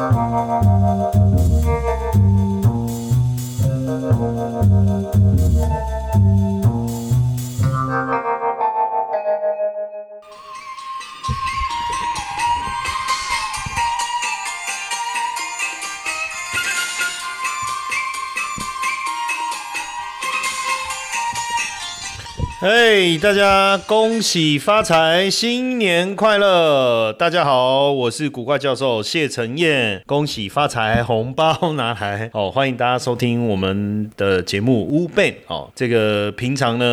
oh you. 嘿，大家恭喜发财，新年快乐！大家好，我是古怪教授谢承彦，恭喜发财，红包拿来哦！欢迎大家收听我们的节目乌贝哦。这个平常呢，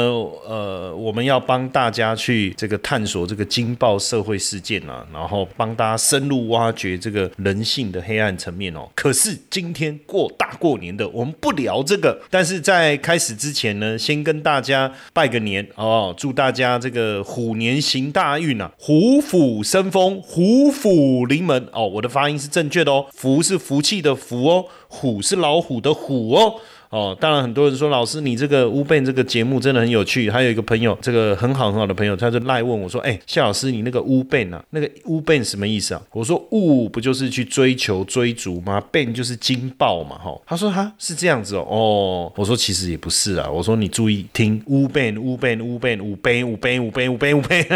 呃，我们要帮大家去这个探索这个惊爆社会事件啊，然后帮大家深入挖掘这个人性的黑暗层面哦。可是今天过大过年的，我们不聊这个，但是在开始之前呢，先跟大家拜个年。哦，祝大家这个虎年行大运啊，虎虎生风，虎虎临门哦。我的发音是正确的哦，福是福气的福哦，虎是老虎的虎哦。哦，当然很多人说老师你这个乌贝这个节目真的很有趣。还有一个朋友，这个很好很好的朋友，他就赖问我说：“哎，夏老师，你那个乌贝啊，那个乌贝什么意思啊？”我说：“乌不就是去追求追逐吗？贝就是惊爆嘛，哈。”他说：“哈，是这样子哦。”哦，我说：“其实也不是啊。”我说：“你注意听，乌贝乌贝乌贝乌贝乌贝乌贝乌贝乌贝。”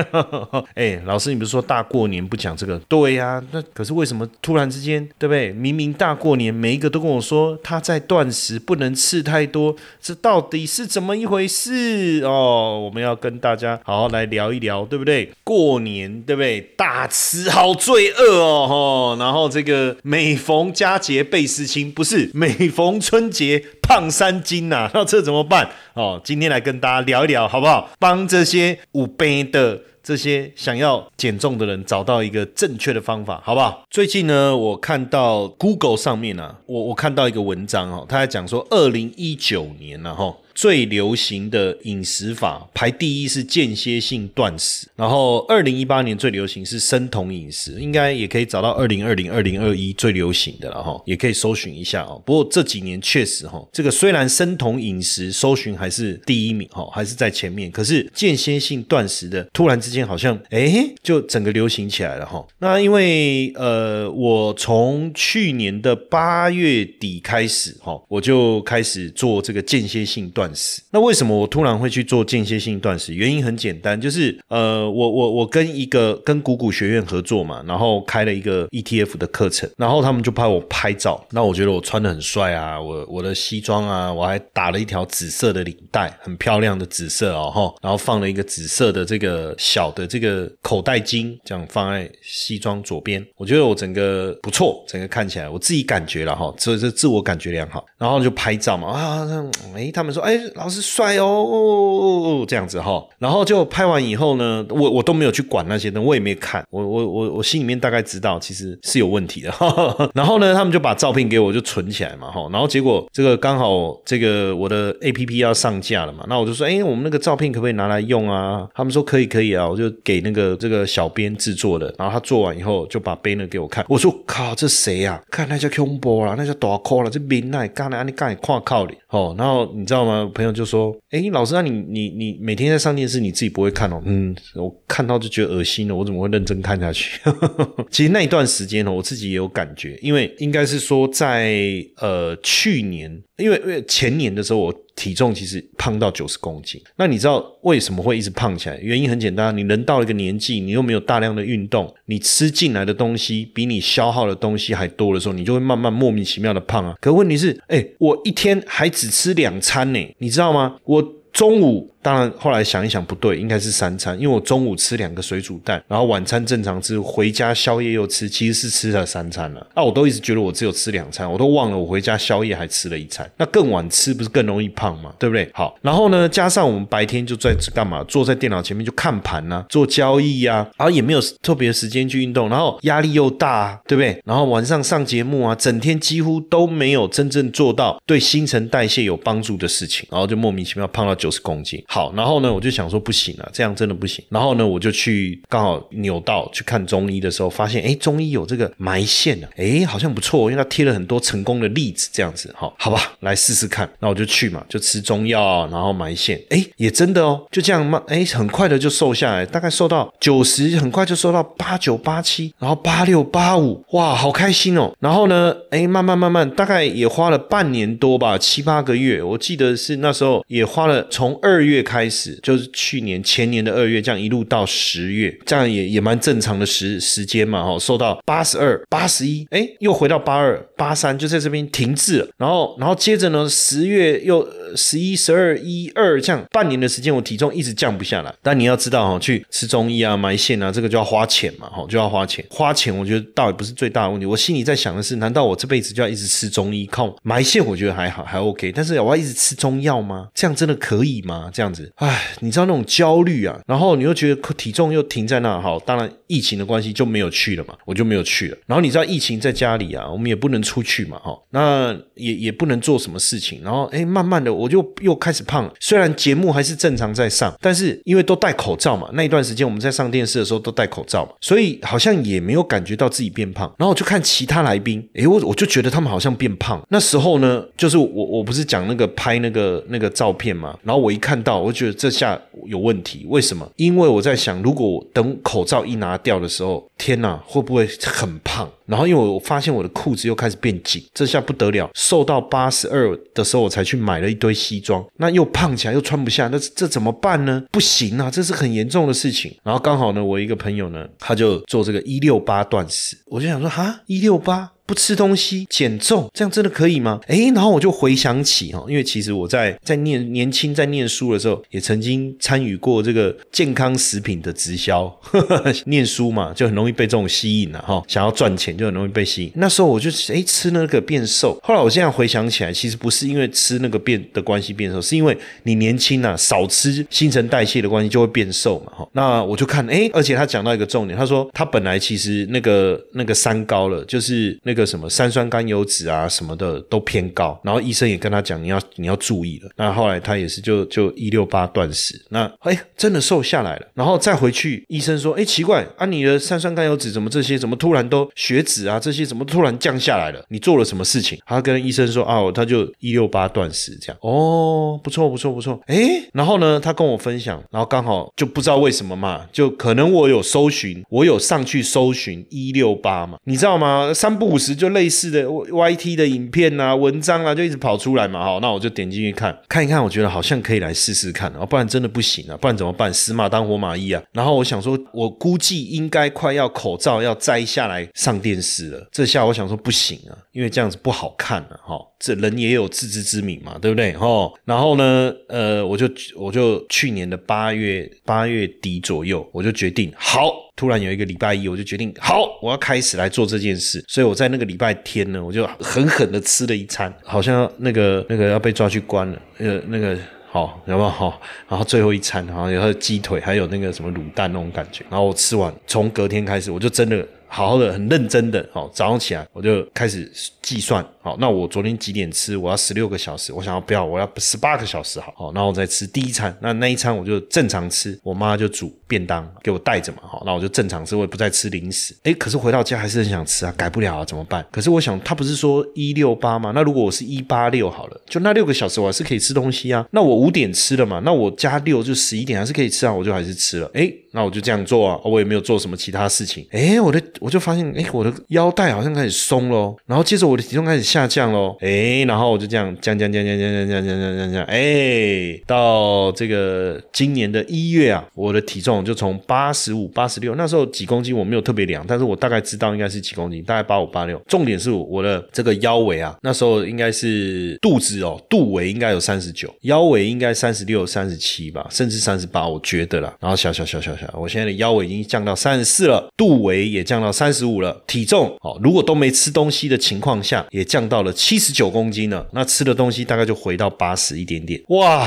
哎，老师，你不是说大过年不讲这个？对呀，那可是为什么突然之间，对不对？明明大过年，每一个都跟我说他在断食，不能吃。太多，这到底是怎么一回事哦？我们要跟大家好好来聊一聊，对不对？过年对不对？大吃好罪恶哦，哈！然后这个每逢佳节倍思亲，不是每逢春节胖三斤呐？那这怎么办哦？今天来跟大家聊一聊，好不好？帮这些五杯的。这些想要减重的人找到一个正确的方法，好不好？最近呢，我看到 Google 上面啊，我我看到一个文章哦，他在讲说，二零一九年了哈。最流行的饮食法排第一是间歇性断食，然后二零一八年最流行是生酮饮食，应该也可以找到二零二零、二零二一最流行的了哈，也可以搜寻一下哦。不过这几年确实哈，这个虽然生酮饮食搜寻还是第一名哈，还是在前面，可是间歇性断食的突然之间好像哎，就整个流行起来了哈。那因为呃，我从去年的八月底开始哈，我就开始做这个间歇性断。那为什么我突然会去做间歇性断食？原因很简单，就是呃，我我我跟一个跟谷谷学院合作嘛，然后开了一个 ETF 的课程，然后他们就派我拍照，那我觉得我穿的很帅啊，我我的西装啊，我还打了一条紫色的领带，很漂亮的紫色哦哈，然后放了一个紫色的这个小的这个口袋巾，这样放在西装左边，我觉得我整个不错，整个看起来我自己感觉了哈，这这自我感觉良好，然后就拍照嘛啊，哎，他们说哎。老师帅哦，这样子哈，然后就拍完以后呢，我我都没有去管那些东西，我也没看，我我我我心里面大概知道其实是有问题的。然后呢，他们就把照片给我就存起来嘛哈，然后结果这个刚好这个我的 A P P 要上架了嘛，那我就说，哎，我们那个照片可不可以拿来用啊？他们说可以可以啊，我就给那个这个小编制作的，然后他做完以后就把 banner 给我看，我说靠，这谁呀？看那叫恐怖啦，那叫大酷了，这名奈刚才你刚才跨靠里哦，然后你知道吗？朋友就说：“哎，老师，那你你你每天在上电视，你自己不会看哦？嗯，我看到就觉得恶心了，我怎么会认真看下去？其实那一段时间呢，我自己也有感觉，因为应该是说在呃去年，因为因为前年的时候我。”体重其实胖到九十公斤，那你知道为什么会一直胖起来？原因很简单，你人到了一个年纪，你又没有大量的运动，你吃进来的东西比你消耗的东西还多的时候，你就会慢慢莫名其妙的胖啊。可问题是，哎，我一天还只吃两餐呢，你知道吗？我中午。当然，后来想一想不对，应该是三餐，因为我中午吃两个水煮蛋，然后晚餐正常吃，回家宵夜又吃，其实是吃了三餐了。那我都一直觉得我只有吃两餐，我都忘了我回家宵夜还吃了一餐。那更晚吃不是更容易胖吗？对不对？好，然后呢，加上我们白天就在干嘛？坐在电脑前面就看盘呐，做交易呀，然后也没有特别时间去运动，然后压力又大，对不对？然后晚上上节目啊，整天几乎都没有真正做到对新陈代谢有帮助的事情，然后就莫名其妙胖到九。九十公斤。好，然后呢，我就想说不行啊，这样真的不行。然后呢，我就去刚好扭到去看中医的时候，发现哎，中医有这个埋线啊，哎，好像不错，因为他贴了很多成功的例子，这样子哈，好吧，来试试看。那我就去嘛，就吃中药，然后埋线，哎，也真的哦，就这样慢，哎，很快的就瘦下来，大概瘦到九十，很快就瘦到八九八七，然后八六八五，哇，好开心哦。然后呢，哎，慢慢慢慢，大概也花了半年多吧，七八个月，我记得是那时候也花了，从二月开始，就是去年前年的二月，这样一路到十月，这样也也蛮正常的时时间嘛，哈，瘦到八十二、八十一，哎，又回到八二、八三，就在这边停滞了。然后，然后接着呢，十月又十一、十二、一二，这样半年的时间，我体重一直降不下来。但你要知道哈，去吃中医啊、埋线啊，这个就要花钱嘛，哈，就要花钱。花钱，我觉得倒也不是最大的问题。我心里在想的是，难道我这辈子就要一直吃中医？靠埋线，我觉得还好，还 OK。但是我要一直吃中药吗？这样真的可可以吗？这样子，唉，你知道那种焦虑啊，然后你又觉得体重又停在那，好，当然疫情的关系就没有去了嘛，我就没有去了。然后你知道疫情在家里啊，我们也不能出去嘛，哈，那也也不能做什么事情。然后哎，慢慢的我就又开始胖了。虽然节目还是正常在上，但是因为都戴口罩嘛，那一段时间我们在上电视的时候都戴口罩嘛，所以好像也没有感觉到自己变胖。然后我就看其他来宾，哎，我我就觉得他们好像变胖。那时候呢，就是我我不是讲那个拍那个那个照片嘛，然后我一看到，我觉得这下有问题。为什么？因为我在想，如果等口罩一拿掉的时候，天哪，会不会很胖？然后因为我发现我的裤子又开始变紧，这下不得了，瘦到八十二的时候，我才去买了一堆西装，那又胖起来，又穿不下，那这怎么办呢？不行啊，这是很严重的事情。然后刚好呢，我一个朋友呢，他就做这个一六八断食，我就想说，哈，一六八。不吃东西减重，这样真的可以吗？哎，然后我就回想起哈，因为其实我在在念年轻在念书的时候，也曾经参与过这个健康食品的直销。念书嘛，就很容易被这种吸引了哈，想要赚钱就很容易被吸引。那时候我就哎吃那个变瘦，后来我现在回想起来，其实不是因为吃那个变的关系变瘦，是因为你年轻啊，少吃新陈代谢的关系就会变瘦嘛哈。那我就看哎，而且他讲到一个重点，他说他本来其实那个那个三高了，就是那个。个什么三酸甘油脂啊什么的都偏高，然后医生也跟他讲你要你要注意了。那后来他也是就就一六八断食，那哎真的瘦下来了。然后再回去，医生说哎奇怪啊你的三酸甘油脂怎么这些怎么突然都血脂啊这些怎么突然降下来了？你做了什么事情？他跟医生说啊他就一六八断食这样哦不错不错不错哎然后呢他跟我分享，然后刚好就不知道为什么嘛，就可能我有搜寻我有上去搜寻一六八嘛，你知道吗？三不五十就类似的 Y T 的影片啊、文章啊，就一直跑出来嘛，哈，那我就点进去看，看一看，我觉得好像可以来试试看，啊，不然真的不行啊，不然怎么办？死马当活马医啊。然后我想说，我估计应该快要口罩要摘下来上电视了，这下我想说不行啊，因为这样子不好看了，哈。这人也有自知之明嘛，对不对？哈，然后呢，呃，我就我就去年的八月八月底左右，我就决定好，突然有一个礼拜一，我就决定好，我要开始来做这件事。所以我在那个礼拜天呢，我就狠狠的吃了一餐，好像那个那个要被抓去关了，呃，那个好，有没有好？然后最后一餐，然后有鸡腿，还有那个什么卤蛋那种感觉。然后我吃完，从隔天开始，我就真的。好好的，很认真的，好，早上起来我就开始计算，好，那我昨天几点吃？我要十六个小时，我想要不要？我要十八个小时，好，好，然后我再吃第一餐，那那一餐我就正常吃，我妈就煮便当给我带着嘛，好，那我就正常吃，我也不再吃零食。哎，可是回到家还是很想吃啊，改不了啊，怎么办？可是我想，他不是说一六八吗？那如果我是一八六好了，就那六个小时我还是可以吃东西啊。那我五点吃了嘛，那我加六就十一点还是可以吃啊，我就还是吃了。哎，那我就这样做啊，我也没有做什么其他事情。哎，我的。我就发现，哎，我的腰带好像开始松喽，然后接着我的体重开始下降喽，哎，然后我就这样降降降降降降降降降降降，哎，到这个今年的一月啊，我的体重就从八十五、八十六，那时候几公斤我没有特别量，但是我大概知道应该是几公斤，大概八五、八六。重点是我的这个腰围啊，那时候应该是肚子哦，肚围应该有三十九，腰围应该三十六、三十七吧，甚至三十八，我觉得啦。然后小小小小我现在的腰围已经降到三十四了，肚围也降到。三十五了，体重哦，如果都没吃东西的情况下，也降到了七十九公斤了。那吃的东西大概就回到八十一点点，哇！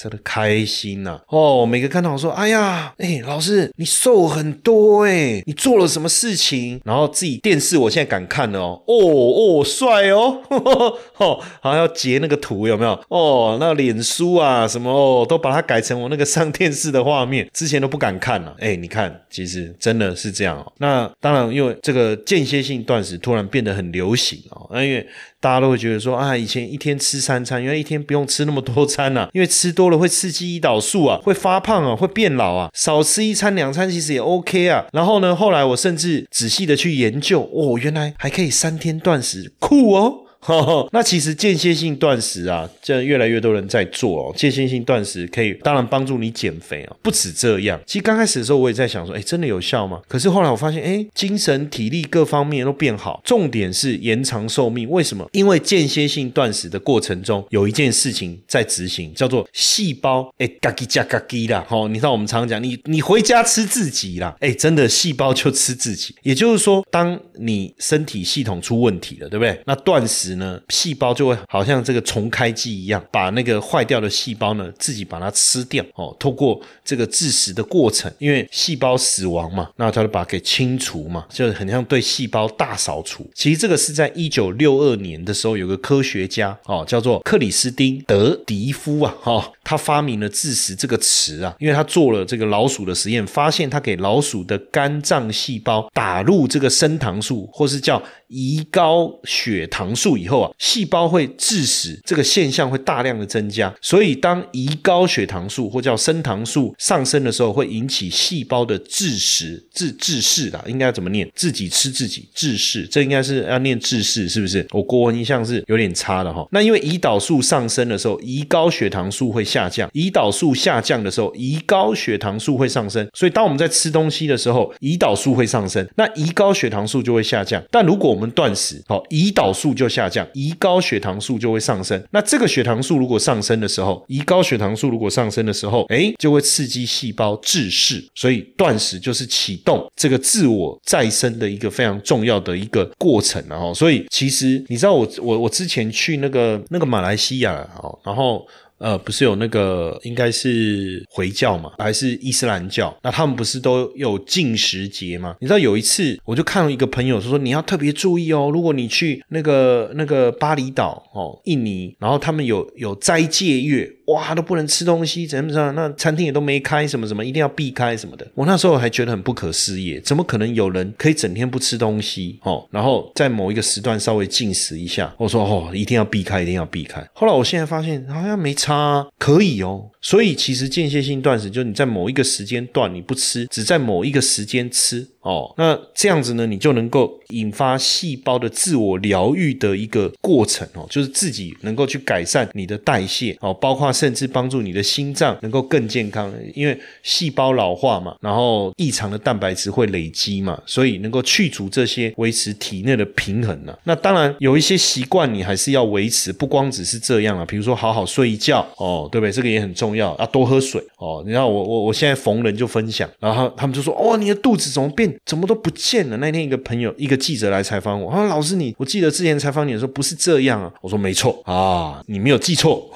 真的开心呐！哦，每个看到我说，哎呀，哎，老师你瘦很多哎，你做了什么事情？然后自己电视我现在敢看了哦，哦哦，帅哦，哦，好要截那个图有没有？哦，那脸书啊什么哦，都把它改成我那个上电视的画面，之前都不敢看了。哎，你看，其实真的是这样哦。那当然，因为这个间歇性断食突然变得很流行哦，那因为。大家都会觉得说啊，以前一天吃三餐，原来一天不用吃那么多餐呐，因为吃多了会刺激胰岛素啊，会发胖啊，会变老啊，少吃一餐两餐其实也 OK 啊。然后呢，后来我甚至仔细的去研究，哦，原来还可以三天断食，酷哦。那其实间歇性断食啊，这越来越多人在做哦。间歇性断食可以当然帮助你减肥哦，不止这样。其实刚开始的时候我也在想说，哎，真的有效吗？可是后来我发现，哎，精神体力各方面都变好，重点是延长寿命。为什么？因为间歇性断食的过程中有一件事情在执行，叫做细胞哎嘎叽加嘎叽啦。哦，你知道我们常常讲，你你回家吃自己啦，哎，真的细胞就吃自己。也就是说，当你身体系统出问题了，对不对？那断食。呢，细胞就会好像这个重开机一样，把那个坏掉的细胞呢，自己把它吃掉哦。透过这个致死的过程，因为细胞死亡嘛，那它就把它给清除嘛，就很像对细胞大扫除。其实这个是在一九六二年的时候，有个科学家哦，叫做克里斯汀德迪夫啊，哈，他发明了致死这个词啊，因为他做了这个老鼠的实验，发现他给老鼠的肝脏细胞打入这个升糖素，或是叫胰高血糖素。以后啊，细胞会致死，这个现象会大量的增加。所以，当胰高血糖素或叫升糖素上升的时候，会引起细胞的致死、致致逝的。应该怎么念？自己吃自己致逝，这应该是要念致逝，是不是？我国文印象是有点差的哈。那因为胰岛素上升的时候，胰高血糖素会下降；胰岛素下降的时候，胰高血糖素会上升。所以，当我们在吃东西的时候，胰岛素会上升，那胰高血糖素就会下降。但如果我们断食，好，胰岛素就下。降胰高血糖素就会上升，那这个血糖素如果上升的时候，胰高血糖素如果上升的时候，哎，就会刺激细胞致噬。所以断食就是启动这个自我再生的一个非常重要的一个过程，然后，所以其实你知道我我我之前去那个那个马来西亚哦，然后。呃，不是有那个应该是回教嘛，还是伊斯兰教？那他们不是都有禁食节吗？你知道有一次，我就看到一个朋友说你要特别注意哦，如果你去那个那个巴厘岛哦，印尼，然后他们有有斋戒月。哇，都不能吃东西，怎么怎么？那餐厅也都没开，什么什么，一定要避开什么的。我那时候还觉得很不可思议，怎么可能有人可以整天不吃东西哦？然后在某一个时段稍微进食一下，我说哦，一定要避开，一定要避开。后来我现在发现好像没差，可以哦。所以其实间歇性断食就是你在某一个时间段你不吃，只在某一个时间吃。哦，那这样子呢，你就能够引发细胞的自我疗愈的一个过程哦，就是自己能够去改善你的代谢哦，包括甚至帮助你的心脏能够更健康，因为细胞老化嘛，然后异常的蛋白质会累积嘛，所以能够去除这些，维持体内的平衡呢。那当然有一些习惯你还是要维持，不光只是这样啊，比如说好好睡一觉哦，对不对？这个也很重要，要多喝水哦。你看我我我现在逢人就分享，然后他们就说哦，你的肚子怎么变？怎么都不见了？那天一个朋友，一个记者来采访我，他说：“老师，你我记得之前采访你的时候不是这样啊。”我说：“没错啊，你没有记错。”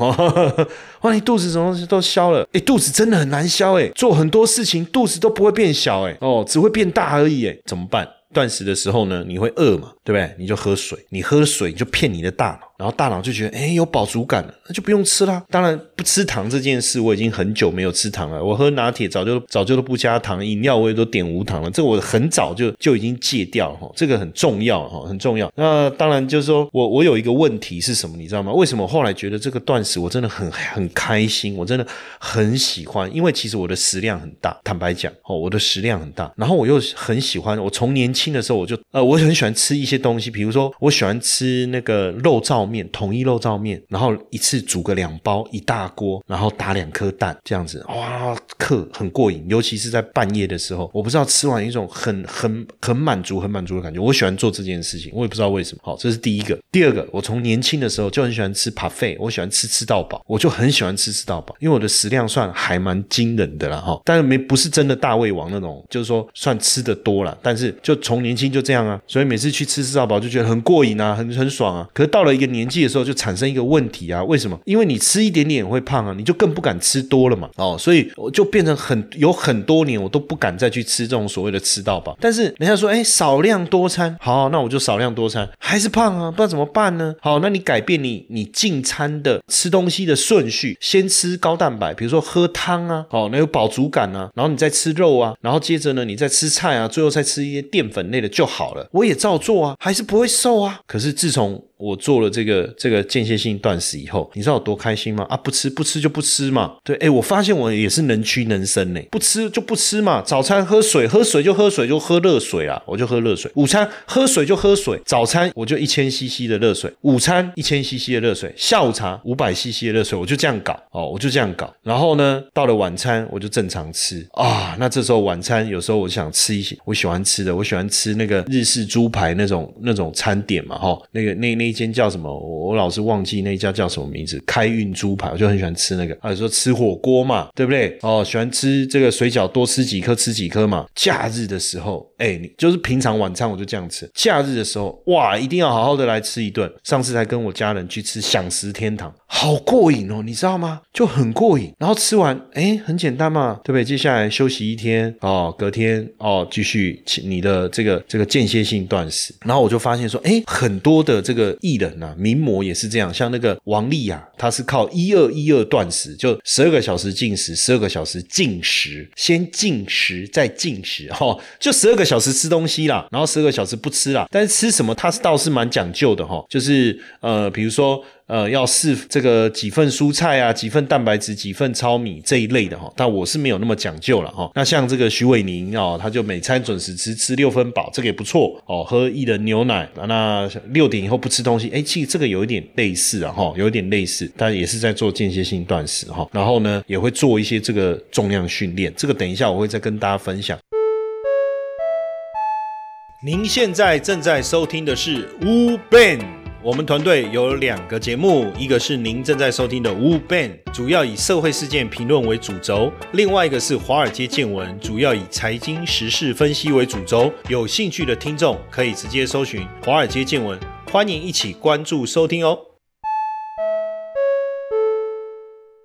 哇，你肚子什么东西都消了？哎，肚子真的很难消哎，做很多事情肚子都不会变小哎，哦，只会变大而已哎，怎么办？断食的时候呢，你会饿嘛？对不对？你就喝水，你喝水你就骗你的大脑。然后大脑就觉得，哎，有饱足感了，那就不用吃啦。当然，不吃糖这件事，我已经很久没有吃糖了。我喝拿铁早就早就都不加糖，饮料我也都点无糖了。这个我很早就就已经戒掉了哈，这个很重要哈，很重要。那当然就是说我我有一个问题是什么，你知道吗？为什么后来觉得这个断食我真的很很开心，我真的很喜欢，因为其实我的食量很大，坦白讲哦，我的食量很大。然后我又很喜欢，我从年轻的时候我就呃，我很喜欢吃一些东西，比如说我喜欢吃那个肉燥。面统一肉燥面，然后一次煮个两包一大锅，然后打两颗蛋，这样子哇，克很过瘾。尤其是在半夜的时候，我不知道吃完一种很很很满足、很满足的感觉。我喜欢做这件事情，我也不知道为什么。好，这是第一个。第二个，我从年轻的时候就很喜欢吃扒费，我喜欢吃吃到饱，我就很喜欢吃吃到饱，因为我的食量算还蛮惊人的了哈。但是没不是真的大胃王那种，就是说算吃的多了。但是就从年轻就这样啊，所以每次去吃吃到饱就觉得很过瘾啊，很很爽啊。可是到了一个。年纪的时候就产生一个问题啊，为什么？因为你吃一点点也会胖啊，你就更不敢吃多了嘛。哦，所以我就变成很有很多年我都不敢再去吃这种所谓的吃到饱。但是人家说，哎，少量多餐，好，那我就少量多餐，还是胖啊，不知道怎么办呢？好，那你改变你你进餐的吃东西的顺序，先吃高蛋白，比如说喝汤啊，哦，那有饱足感啊，然后你再吃肉啊，然后接着呢，你再吃菜啊，最后再吃一些淀粉类的就好了。我也照做啊，还是不会瘦啊。可是自从我做了这个这个间歇性断食以后，你知道我多开心吗？啊，不吃不吃就不吃嘛。对，哎，我发现我也是能屈能伸呢，不吃就不吃嘛。早餐喝水，喝水就喝水，就喝热水啊，我就喝热水。午餐喝水就喝水，早餐我就一千 CC 的热水，午餐一千 CC 的热水，下午茶五百 CC 的热水，我就这样搞哦，我就这样搞。然后呢，到了晚餐我就正常吃啊。那这时候晚餐有时候我想吃一些我喜欢吃的，我喜欢吃那个日式猪排那种那种餐点嘛，哈，那个那那。那一间叫什么？我老是忘记那一家叫什么名字。开运猪排，我就很喜欢吃那个。还有说吃火锅嘛，对不对？哦，喜欢吃这个水饺，多吃几颗，吃几颗嘛。假日的时候，哎，你就是平常晚餐我就这样吃。假日的时候，哇，一定要好好的来吃一顿。上次才跟我家人去吃享食天堂，好过瘾哦，你知道吗？就很过瘾。然后吃完，哎，很简单嘛，对不对？接下来休息一天哦，隔天哦，继续你的这个这个间歇性断食。然后我就发现说，哎，很多的这个。艺人呐，名模也是这样，像那个王丽啊，她是靠一二一二断食，就十二个小时进食，十二个小时进食，先进食再进食，哈，就十二个小时吃东西啦，然后十二个小时不吃啦，但是吃什么，他是倒是蛮讲究的哈，就是呃，比如说。呃，要试这个几份蔬菜啊，几份蛋白质，几份糙米这一类的哈。但我是没有那么讲究了哈。那像这个徐伟宁哦，他就每餐准时吃，吃六分饱，这个也不错哦。喝一人牛奶，那六点以后不吃东西，哎，其实这个有一点类似啊哈，有一点类似，但也是在做间歇性断食哈。然后呢，也会做一些这个重量训练，这个等一下我会再跟大家分享。您现在正在收听的是 u Ben。我们团队有两个节目，一个是您正在收听的《Wu Ban，》，主要以社会事件评论为主轴；另外一个是《华尔街见闻》，主要以财经时事分析为主轴。有兴趣的听众可以直接搜寻《华尔街见闻》，欢迎一起关注收听哦。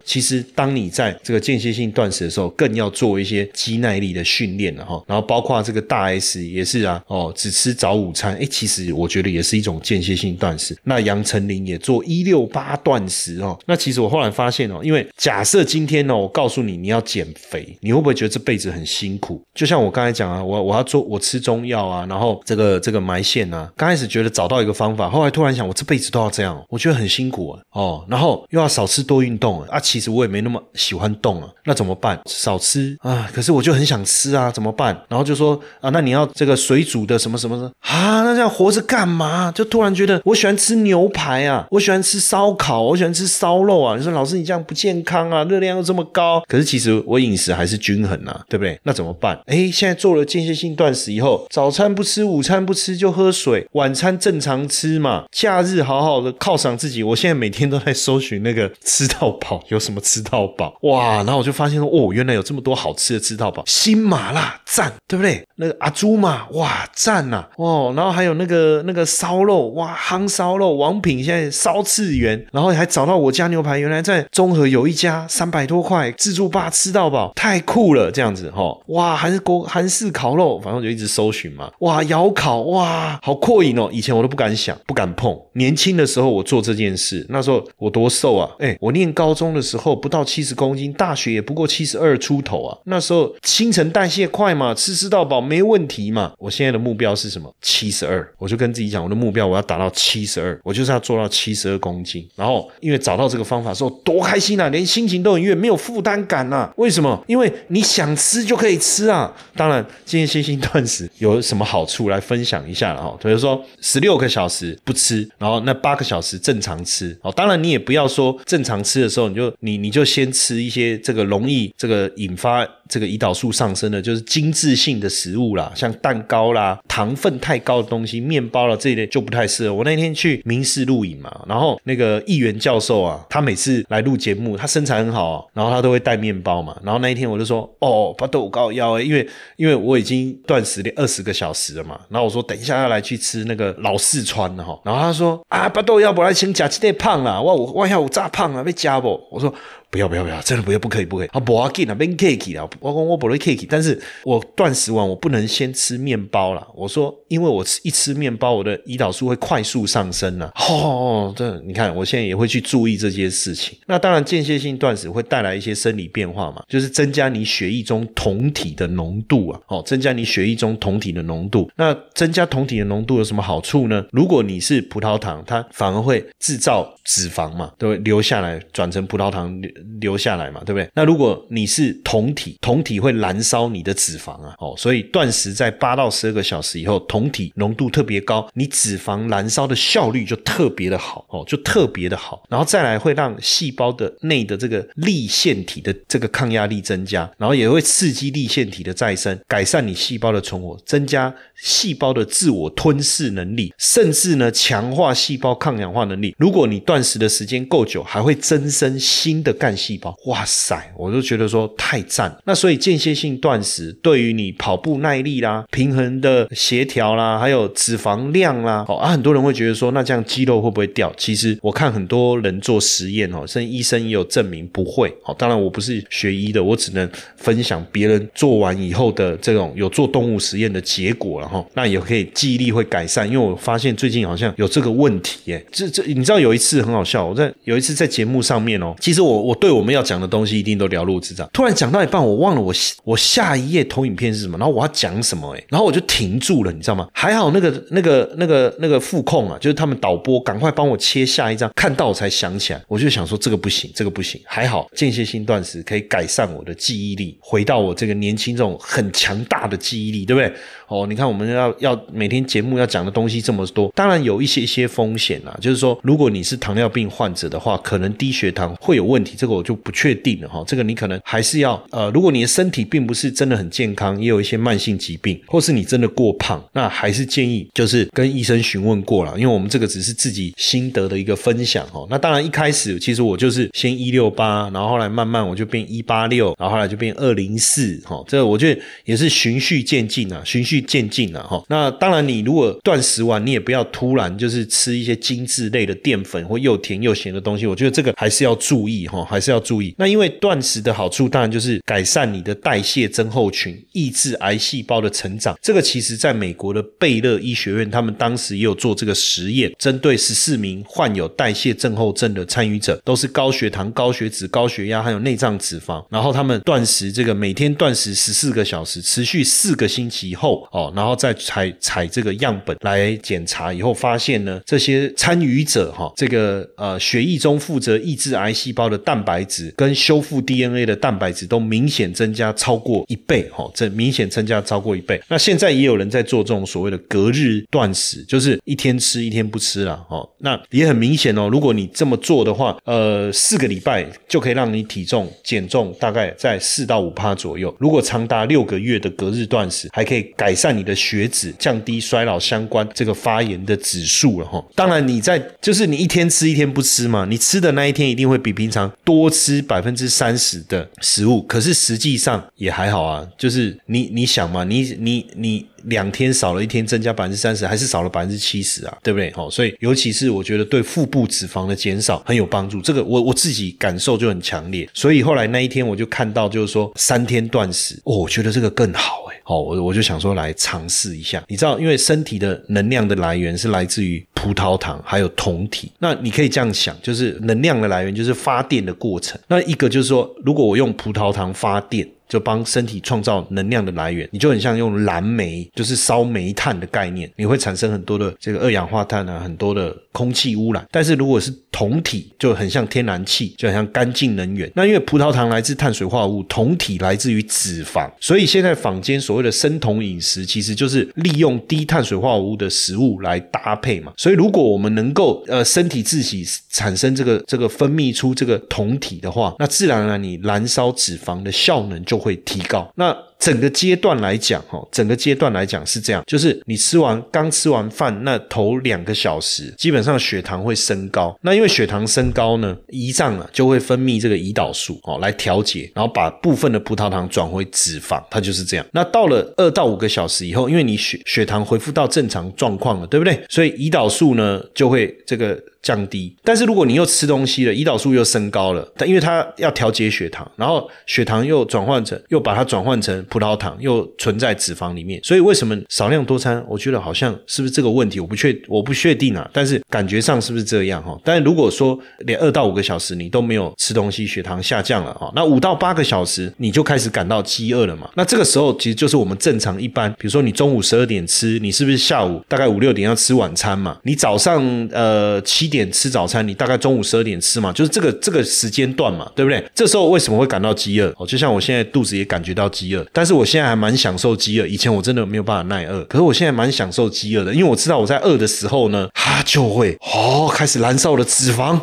其实，当你在这个间歇性断食的时候，更要做一些肌耐力的训练了哈。然后，包括这个大 S 也是啊，哦，只吃早午餐，哎，其实我觉得也是一种间歇性断食。那杨丞琳也做一六八断食哦。那其实我后来发现哦，因为假设今天呢，我告诉你你要减肥，你会不会觉得这辈子很辛苦？就像我刚才讲啊，我我要做我吃中药啊，然后这个这个埋线啊，刚开始觉得找到一个方法，后来突然想，我这辈子都要这样，我觉得很辛苦啊。哦，然后又要少吃多运动啊，其其实我也没那么喜欢动啊，那怎么办？少吃啊，可是我就很想吃啊，怎么办？然后就说啊，那你要这个水煮的什么什么的啊？那这样活着干嘛？就突然觉得我喜欢吃牛排啊，我喜欢吃烧烤，我喜欢吃烧肉啊。你说老师你这样不健康啊，热量又这么高，可是其实我饮食还是均衡啊，对不对？那怎么办？哎，现在做了间歇性断食以后，早餐不吃，午餐不吃就喝水，晚餐正常吃嘛。假日好好的犒赏自己，我现在每天都在搜寻那个吃到饱有什么吃。到饱哇！然后我就发现说，哦，原来有这么多好吃的吃到饱，新麻辣赞，对不对？那个阿朱嘛，哇，赞呐！哦，然后还有那个那个烧肉，哇，夯烧肉，王品现在烧次元，然后还找到我家牛排，原来在中和有一家三百多块自助吧吃到饱，太酷了，这样子哈，哇，还是国韩式烤肉，反正我就一直搜寻嘛，哇，窑烤，哇，好过瘾哦！以前我都不敢想，不敢碰。年轻的时候我做这件事，那时候我多瘦啊！哎，我念高中的时候不到。七十公斤，大学也不过七十二出头啊。那时候新陈代谢快嘛，吃吃到饱没问题嘛。我现在的目标是什么？七十二，我就跟自己讲，我的目标我要达到七十二，我就是要做到七十二公斤。然后因为找到这个方法之后，多开心啊，连心情都很悦，没有负担感啊。为什么？因为你想吃就可以吃啊。当然，今天星星断食有什么好处来分享一下了哈。比如说十六个小时不吃，然后那八个小时正常吃。哦，当然你也不要说正常吃的时候，你就你你就。先吃一些这个容易这个引发这个胰岛素上升的，就是精致性的食物啦，像蛋糕啦、糖分太高的东西、面包啦这一类就不太适合。我那天去明视录影嘛，然后那个议员教授啊，他每次来录节目，他身材很好啊，然后他都会带面包嘛。然后那一天我就说，哦，巴豆高腰哎，因为因为我已经断食了二十个小时了嘛。然后我说，等一下要来去吃那个老四川的哈。然后他说，啊，巴豆要不来请假期内胖了，哇我哇下我炸胖了，被加不？我说。so 不要不要不要，真的不要不可以不可以啊！不要紧啊，变 cake 了，我讲我不会 cake，但是我断食完我不能先吃面包了。我说，因为我吃一吃面包，我的胰岛素会快速上升了。哦，这你看，我现在也会去注意这些事情。那当然，间歇性断食会带来一些生理变化嘛，就是增加你血液中酮体的浓度啊。哦，增加你血液中酮体的浓度。那增加酮体的浓度有什么好处呢？如果你是葡萄糖，它反而会制造脂肪嘛，都会留下来转成葡萄糖。留下来嘛，对不对？那如果你是酮体，酮体会燃烧你的脂肪啊，哦，所以断食在八到十二个小时以后，酮体浓度特别高，你脂肪燃烧的效率就特别的好哦，就特别的好。然后再来会让细胞的内的这个立腺体的这个抗压力增加，然后也会刺激立腺体的再生，改善你细胞的存活，增加细胞的自我吞噬能力，甚至呢强化细胞抗氧化能力。如果你断食的时间够久，还会增生新的钙干。细胞，哇塞，我就觉得说太赞。那所以间歇性断食对于你跑步耐力啦、平衡的协调啦，还有脂肪量啦，哦啊，很多人会觉得说，那这样肌肉会不会掉？其实我看很多人做实验哦，甚至医生也有证明不会。哦，当然我不是学医的，我只能分享别人做完以后的这种有做动物实验的结果了哈。那也可以记忆力会改善，因为我发现最近好像有这个问题耶。这这你知道有一次很好笑，我在有一次在节目上面哦，其实我我。对我们要讲的东西一定都了如指掌。突然讲到一半，我忘了我我下一页投影片是什么，然后我要讲什么哎，然后我就停住了，你知道吗？还好那个那个那个那个副控啊，就是他们导播，赶快帮我切下一张，看到我才想起来。我就想说这个不行，这个不行。还好间歇性断食可以改善我的记忆力，回到我这个年轻这种很强大的记忆力，对不对？哦，你看我们要要每天节目要讲的东西这么多，当然有一些一些风险啊，就是说如果你是糖尿病患者的话，可能低血糖会有问题，这个我就不确定了哈。这个你可能还是要呃，如果你的身体并不是真的很健康，也有一些慢性疾病，或是你真的过胖，那还是建议就是跟医生询问过了，因为我们这个只是自己心得的一个分享哈。那当然一开始其实我就是先一六八，然后后来慢慢我就变一八六，然后后来就变二零四哈。这个我觉得也是循序渐进啊，循序。渐进了哈，那当然，你如果断食完，你也不要突然就是吃一些精致类的淀粉或又甜又咸的东西。我觉得这个还是要注意哈，还是要注意。那因为断食的好处，当然就是改善你的代谢增厚群，抑制癌细胞的成长。这个其实在美国的贝勒医学院，他们当时也有做这个实验，针对十四名患有代谢症候症的参与者，都是高血糖、高血脂、高血压，还有内脏脂肪。然后他们断食，这个每天断食十四个小时，持续四个星期后。哦，然后再采采这个样本来检查，以后发现呢，这些参与者哈，这个呃血液中负责抑制癌细胞的蛋白质跟修复 DNA 的蛋白质都明显增加超过一倍哈，这明显增加超过一倍。那现在也有人在做这种所谓的隔日断食，就是一天吃一天不吃了哦。那也很明显哦，如果你这么做的话，呃，四个礼拜就可以让你体重减重大概在四到五趴左右。如果长达六个月的隔日断食，还可以改善。你的血脂降低衰老相关这个发炎的指数了哈，当然你在就是你一天吃一天不吃嘛，你吃的那一天一定会比平常多吃百分之三十的食物，可是实际上也还好啊，就是你你想嘛，你你你两天少了一天，增加百分之三十，还是少了百分之七十啊，对不对？好，所以尤其是我觉得对腹部脂肪的减少很有帮助，这个我我自己感受就很强烈，所以后来那一天我就看到就是说三天断食，哦，我觉得这个更好。哦，我我就想说来尝试一下，你知道，因为身体的能量的来源是来自于葡萄糖还有酮体，那你可以这样想，就是能量的来源就是发电的过程。那一个就是说，如果我用葡萄糖发电。就帮身体创造能量的来源，你就很像用燃煤，就是烧煤炭的概念，你会产生很多的这个二氧化碳啊，很多的空气污染。但是如果是酮体，就很像天然气，就很像干净能源。那因为葡萄糖来自碳水化合物，酮体来自于脂肪，所以现在坊间所谓的生酮饮食，其实就是利用低碳水化合物的食物来搭配嘛。所以如果我们能够呃身体自己产生这个这个分泌出这个酮体的话，那自然而然你燃烧脂肪的效能就。会提高。那整个阶段来讲，哈，整个阶段来讲是这样，就是你吃完刚吃完饭那头两个小时，基本上血糖会升高。那因为血糖升高呢，胰脏啊就会分泌这个胰岛素哦来调节，然后把部分的葡萄糖转回脂肪，它就是这样。那到了二到五个小时以后，因为你血血糖恢复到正常状况了，对不对？所以胰岛素呢就会这个。降低，但是如果你又吃东西了，胰岛素又升高了，但因为它要调节血糖，然后血糖又转换成，又把它转换成葡萄糖，又存在脂肪里面，所以为什么少量多餐？我觉得好像是不是这个问题？我不确我不确定啊，但是感觉上是不是这样哈？但是如果说连二到五个小时你都没有吃东西，血糖下降了哈，那五到八个小时你就开始感到饥饿了嘛？那这个时候其实就是我们正常一般，比如说你中午十二点吃，你是不是下午大概五六点要吃晚餐嘛？你早上呃七。点吃早餐，你大概中午十二点吃嘛，就是这个这个时间段嘛，对不对？这时候为什么会感到饥饿？哦，就像我现在肚子也感觉到饥饿，但是我现在还蛮享受饥饿。以前我真的没有办法耐饿，可是我现在蛮享受饥饿的，因为我知道我在饿的时候呢，它就会哦开始燃烧我的脂肪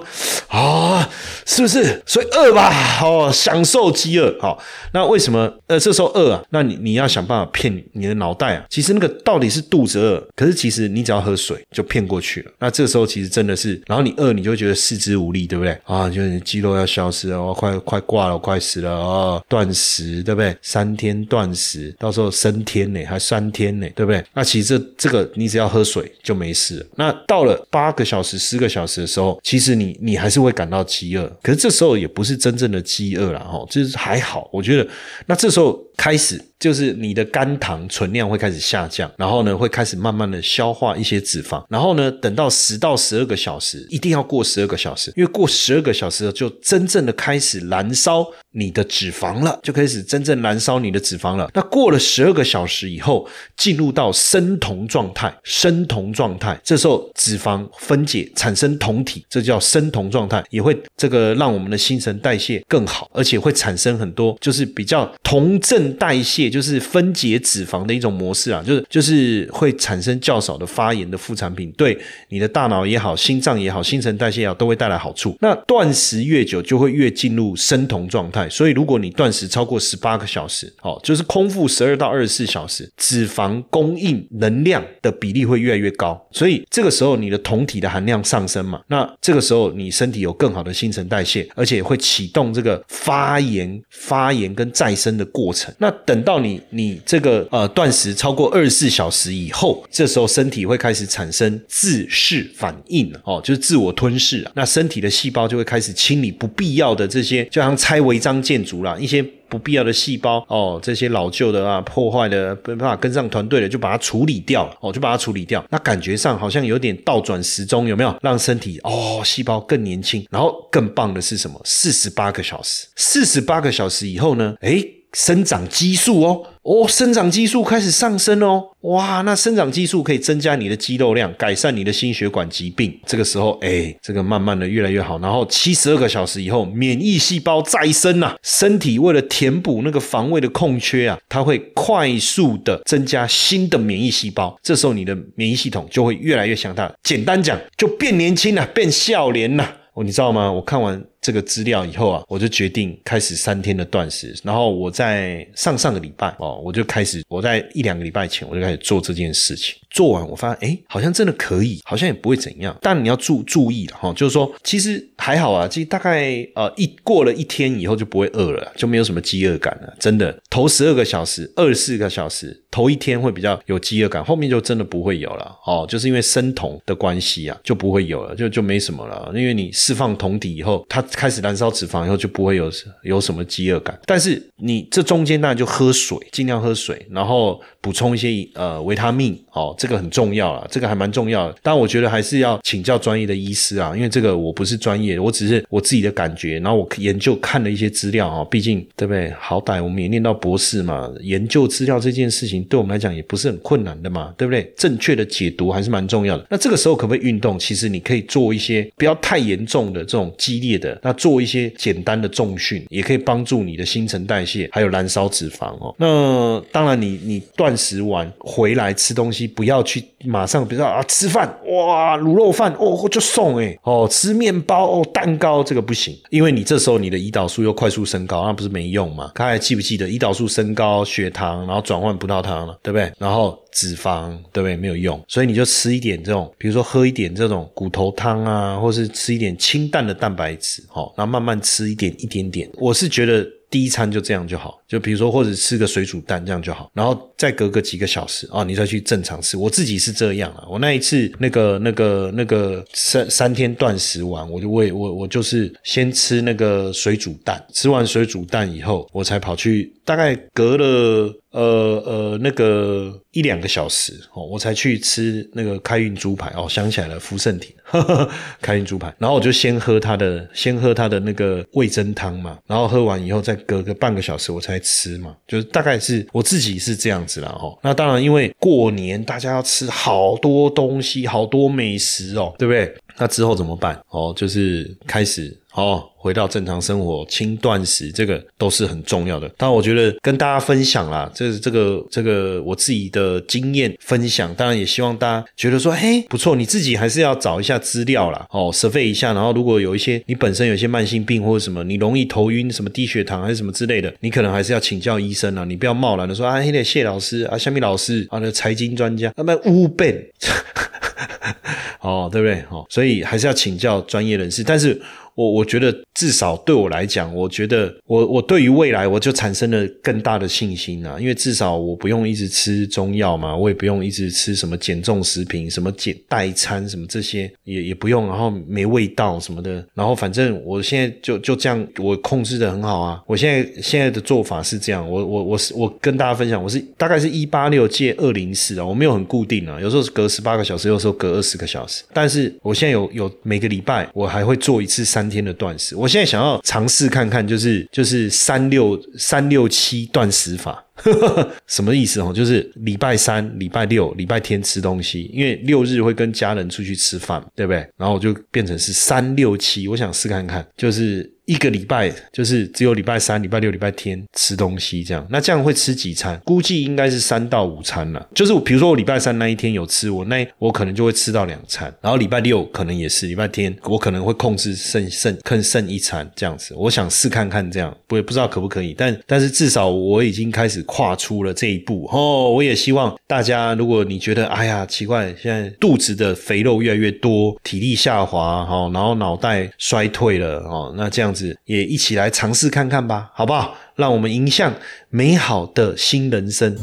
啊，是不是？所以饿吧，哦，享受饥饿。好，那为什么呃这时候饿啊？那你你要想办法骗你的脑袋啊，其实那个到底是肚子饿，可是其实你只要喝水就骗过去了。那这时候其实真的是。然后你饿，你就会觉得四肢无力，对不对？啊，就是肌肉要消失了，我快快挂了，快死了啊！断食，对不对？三天断食，到时候升天呢，还三天呢，对不对？那其实这这个，你只要喝水就没事。那到了八个小时、十个小时的时候，其实你你还是会感到饥饿，可是这时候也不是真正的饥饿了哈，就是还好。我觉得，那这时候开始。就是你的肝糖存量会开始下降，然后呢，会开始慢慢的消化一些脂肪，然后呢，等到十到十二个小时，一定要过十二个小时，因为过十二个小时就真正的开始燃烧你的脂肪了，就开始真正燃烧你的脂肪了。那过了十二个小时以后，进入到生酮状态，生酮状态，这时候脂肪分解产生酮体，这叫生酮状态，也会这个让我们的新陈代谢更好，而且会产生很多就是比较酮症代谢。也就是分解脂肪的一种模式啊，就是就是会产生较少的发炎的副产品，对你的大脑也好、心脏也好、新陈代谢也好，都会带来好处。那断食越久，就会越进入生酮状态。所以，如果你断食超过十八个小时，哦，就是空腹十二到二十四小时，脂肪供应能量的比例会越来越高。所以，这个时候你的酮体的含量上升嘛，那这个时候你身体有更好的新陈代谢，而且会启动这个发炎、发炎跟再生的过程。那等到到你你这个呃断食超过二十四小时以后，这时候身体会开始产生自噬反应哦，就是自我吞噬啊。那身体的细胞就会开始清理不必要的这些，就像拆违章建筑啦，一些不必要的细胞哦，这些老旧的啊，破坏的没办法跟上团队的，就把它处理掉了哦，就把它处理掉。那感觉上好像有点倒转时钟，有没有？让身体哦细胞更年轻，然后更棒的是什么？四十八个小时，四十八个小时以后呢？哎。生长激素哦，哦，生长激素开始上升哦，哇，那生长激素可以增加你的肌肉量，改善你的心血管疾病。这个时候，哎，这个慢慢的越来越好。然后七十二个小时以后，免疫细胞再生啊，身体为了填补那个防卫的空缺啊，它会快速的增加新的免疫细胞。这时候你的免疫系统就会越来越强大。简单讲，就变年轻了，变笑脸了。哦，你知道吗？我看完。这个资料以后啊，我就决定开始三天的断食。然后我在上上个礼拜哦，我就开始我在一两个礼拜前我就开始做这件事情。做完我发现，哎，好像真的可以，好像也不会怎样。但你要注注意了哈，就是说其实还好啊，其实大概呃一过了一天以后就不会饿了，就没有什么饥饿感了。真的，头十二个小时、二十四个小时，头一天会比较有饥饿感，后面就真的不会有了哦，就是因为生酮的关系啊，就不会有了，就就没什么了。因为你释放酮体以后，它。开始燃烧脂肪以后就不会有有什么饥饿感，但是你这中间当然就喝水，尽量喝水，然后补充一些呃维他命哦，这个很重要啊，这个还蛮重要的。但我觉得还是要请教专业的医师啊，因为这个我不是专业，我只是我自己的感觉，然后我研究看了一些资料啊，毕竟对不对？好歹我们也念到博士嘛，研究资料这件事情对我们来讲也不是很困难的嘛，对不对？正确的解读还是蛮重要的。那这个时候可不可以运动？其实你可以做一些不要太严重的这种激烈的。那做一些简单的重训，也可以帮助你的新陈代谢，还有燃烧脂肪哦。那当然，你你断食完回来吃东西，不要去马上，比如说啊，吃饭哇，卤肉饭哦就送哎哦，吃面包哦，蛋糕这个不行，因为你这时候你的胰岛素又快速升高，那不是没用吗？他还记不记得胰岛素升高，血糖然后转换葡萄糖了，对不对？然后脂肪对不对？没有用，所以你就吃一点这种，比如说喝一点这种骨头汤啊，或是吃一点清淡的蛋白质，好，然后慢慢吃一点一点点。我是觉得。第一餐就这样就好，就比如说或者吃个水煮蛋这样就好，然后再隔个几个小时啊，你再去正常吃。我自己是这样啊，我那一次那个那个那个三三天断食完，我就我我我就是先吃那个水煮蛋，吃完水煮蛋以后，我才跑去大概隔了。呃呃，那个一两个小时哦，我才去吃那个开运猪排哦，想起来了，福盛亭 开运猪排，然后我就先喝他的，先喝他的那个味增汤嘛，然后喝完以后再隔个半个小时我才吃嘛，就是大概是我自己是这样子啦哦。那当然，因为过年大家要吃好多东西，好多美食哦，对不对？那之后怎么办？哦，就是开始。哦，回到正常生活，轻断食，这个都是很重要的。当然，我觉得跟大家分享啦，这是这个这个我自己的经验分享。当然，也希望大家觉得说，嘿，不错，你自己还是要找一下资料啦，哦，survey 一下。然后，如果有一些你本身有一些慢性病或者什么，你容易头晕、什么低血糖还是什么之类的，你可能还是要请教医生啊。你不要贸然的说啊，嘿，谢老师啊，下面老师啊，那财经专家，那么污笨，哦，对不对？哦，所以还是要请教专业人士。但是。我我觉得至少对我来讲，我觉得我我对于未来我就产生了更大的信心啊，因为至少我不用一直吃中药嘛，我也不用一直吃什么减重食品、什么减代餐什么这些也也不用，然后没味道什么的，然后反正我现在就就这样，我控制的很好啊。我现在现在的做法是这样，我我我是我跟大家分享，我是大概是一八六借二零四啊，我没有很固定啊，有时候是隔十八个小时，有时候隔二十个小时，但是我现在有有每个礼拜我还会做一次三。三天的断食，我现在想要尝试看看，就是就是三六三六七断食法，什么意思哦？就是礼拜三、礼拜六、礼拜天吃东西，因为六日会跟家人出去吃饭，对不对？然后我就变成是三六七，我想试看看，就是。一个礼拜就是只有礼拜三、礼拜六、礼拜天吃东西这样，那这样会吃几餐？估计应该是三到五餐了。就是比如说我礼拜三那一天有吃，我那我可能就会吃到两餐，然后礼拜六可能也是，礼拜天我可能会控制剩剩更剩一餐这样子。我想试看看这样，不也不知道可不可以，但但是至少我已经开始跨出了这一步哦。我也希望大家，如果你觉得哎呀奇怪，现在肚子的肥肉越来越多，体力下滑哈，然后脑袋衰退了哦，那这样子。也一起来尝试看看吧，好不好？让我们迎向美好的新人生。